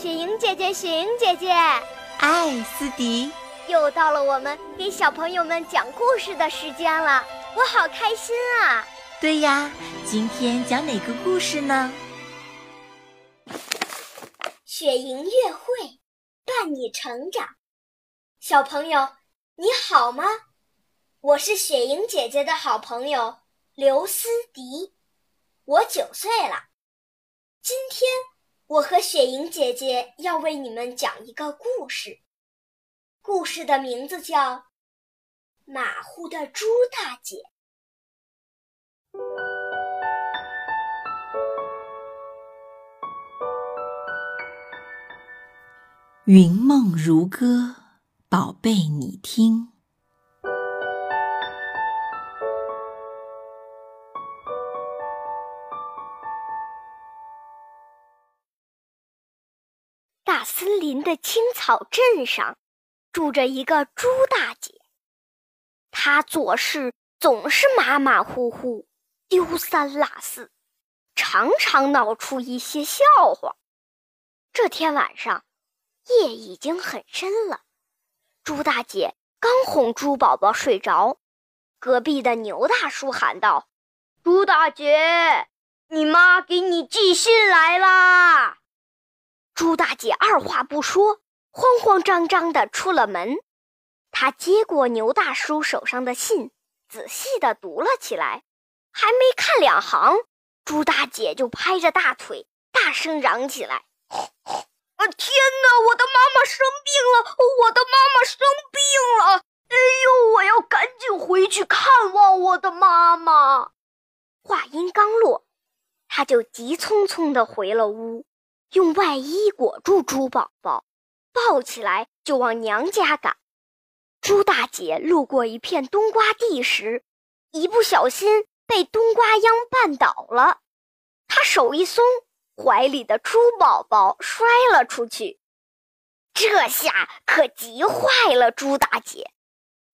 雪莹姐姐，雪莹姐姐，艾斯迪，又到了我们给小朋友们讲故事的时间了，我好开心啊！对呀，今天讲哪个故事呢？雪莹乐会，伴你成长。小朋友，你好吗？我是雪莹姐姐的好朋友刘思迪，我九岁了。今天。我和雪莹姐姐要为你们讲一个故事，故事的名字叫《马虎的猪大姐》。云梦如歌，宝贝，你听。大森林的青草镇上，住着一个猪大姐。她做事总是马马虎虎、丢三落四，常常闹出一些笑话。这天晚上，夜已经很深了，猪大姐刚哄猪宝宝睡着，隔壁的牛大叔喊道：“猪大姐，你妈给你寄信来啦！”朱大姐二话不说，慌慌张张地出了门。她接过牛大叔手上的信，仔细地读了起来。还没看两行，朱大姐就拍着大腿，大声嚷起来：“啊，天哪！我的妈妈生病了！我的妈妈生病了！哎呦，我要赶紧回去看望我的妈妈！”话音刚落，她就急匆匆地回了屋。用外衣裹住猪宝宝，抱起来就往娘家赶。猪大姐路过一片冬瓜地时，一不小心被冬瓜秧绊倒了，她手一松，怀里的猪宝宝摔了出去。这下可急坏了猪大姐，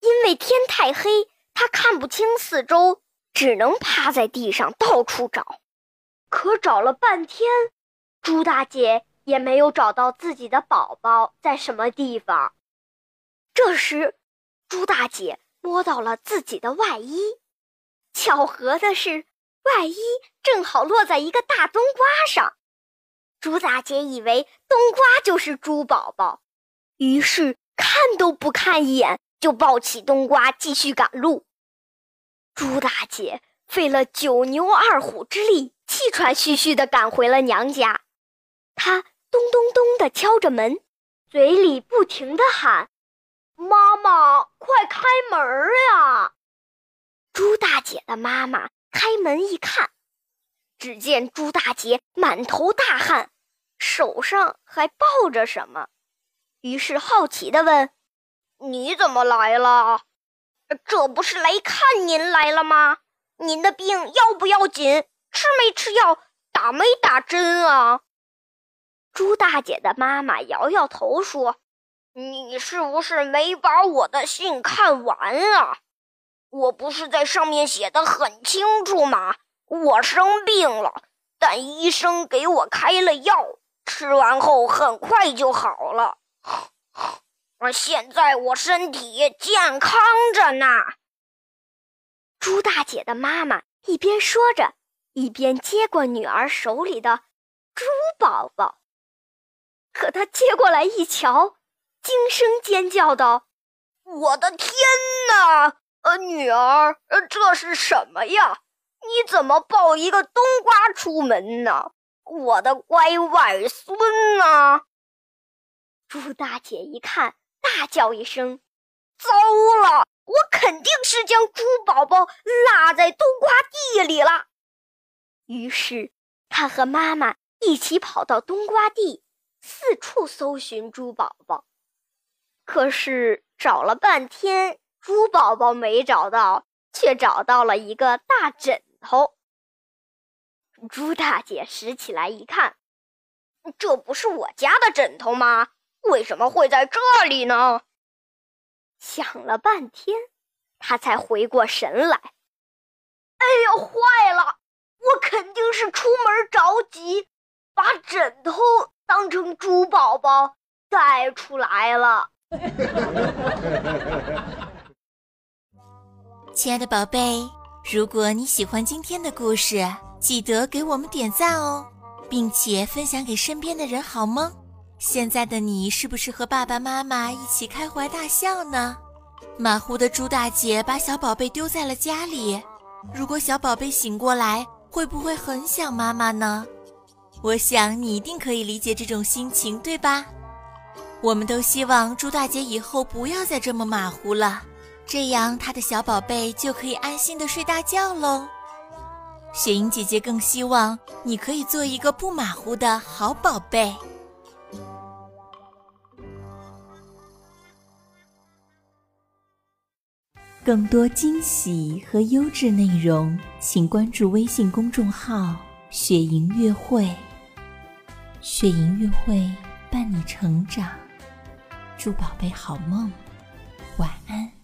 因为天太黑，她看不清四周，只能趴在地上到处找。可找了半天。猪大姐也没有找到自己的宝宝在什么地方。这时，猪大姐摸到了自己的外衣，巧合的是，外衣正好落在一个大冬瓜上。猪大姐以为冬瓜就是猪宝宝，于是看都不看一眼，就抱起冬瓜继续赶路。猪大姐费了九牛二虎之力，气喘吁吁地赶回了娘家。他咚咚咚地敲着门，嘴里不停地喊：“妈妈，快开门呀！”猪大姐的妈妈开门一看，只见朱大姐满头大汗，手上还抱着什么，于是好奇地问：“你怎么来了？这不是来看您来了吗？您的病要不要紧？吃没吃药？打没打针啊？”猪大姐的妈妈摇摇头说：“你是不是没把我的信看完啊？我不是在上面写的很清楚吗？我生病了，但医生给我开了药，吃完后很快就好了。现在我身体健康着呢。”猪大姐的妈妈一边说着，一边接过女儿手里的猪宝宝。可他接过来一瞧，惊声尖叫道：“我的天哪！呃，女儿，呃，这是什么呀？你怎么抱一个冬瓜出门呢？我的乖外孙呢？”猪大姐一看，大叫一声：“糟了！我肯定是将猪宝宝落在冬瓜地里了。”于是，她和妈妈一起跑到冬瓜地。四处搜寻猪宝宝，可是找了半天，猪宝宝没找到，却找到了一个大枕头。猪大姐拾起来一看，这不是我家的枕头吗？为什么会在这里呢？想了半天，她才回过神来。哎呦，坏了！我肯定是出门着急，把枕头。当当成猪宝宝带出来了。亲爱的宝贝，如果你喜欢今天的故事，记得给我们点赞哦，并且分享给身边的人，好吗？现在的你是不是和爸爸妈妈一起开怀大笑呢？马虎的猪大姐把小宝贝丢在了家里，如果小宝贝醒过来，会不会很想妈妈呢？我想你一定可以理解这种心情，对吧？我们都希望朱大姐以后不要再这么马虎了。这样，她的小宝贝就可以安心的睡大觉喽。雪莹姐姐更希望你可以做一个不马虎的好宝贝。更多惊喜和优质内容，请关注微信公众号“雪莹月会”。雪莹月会伴你成长，祝宝贝好梦，晚安。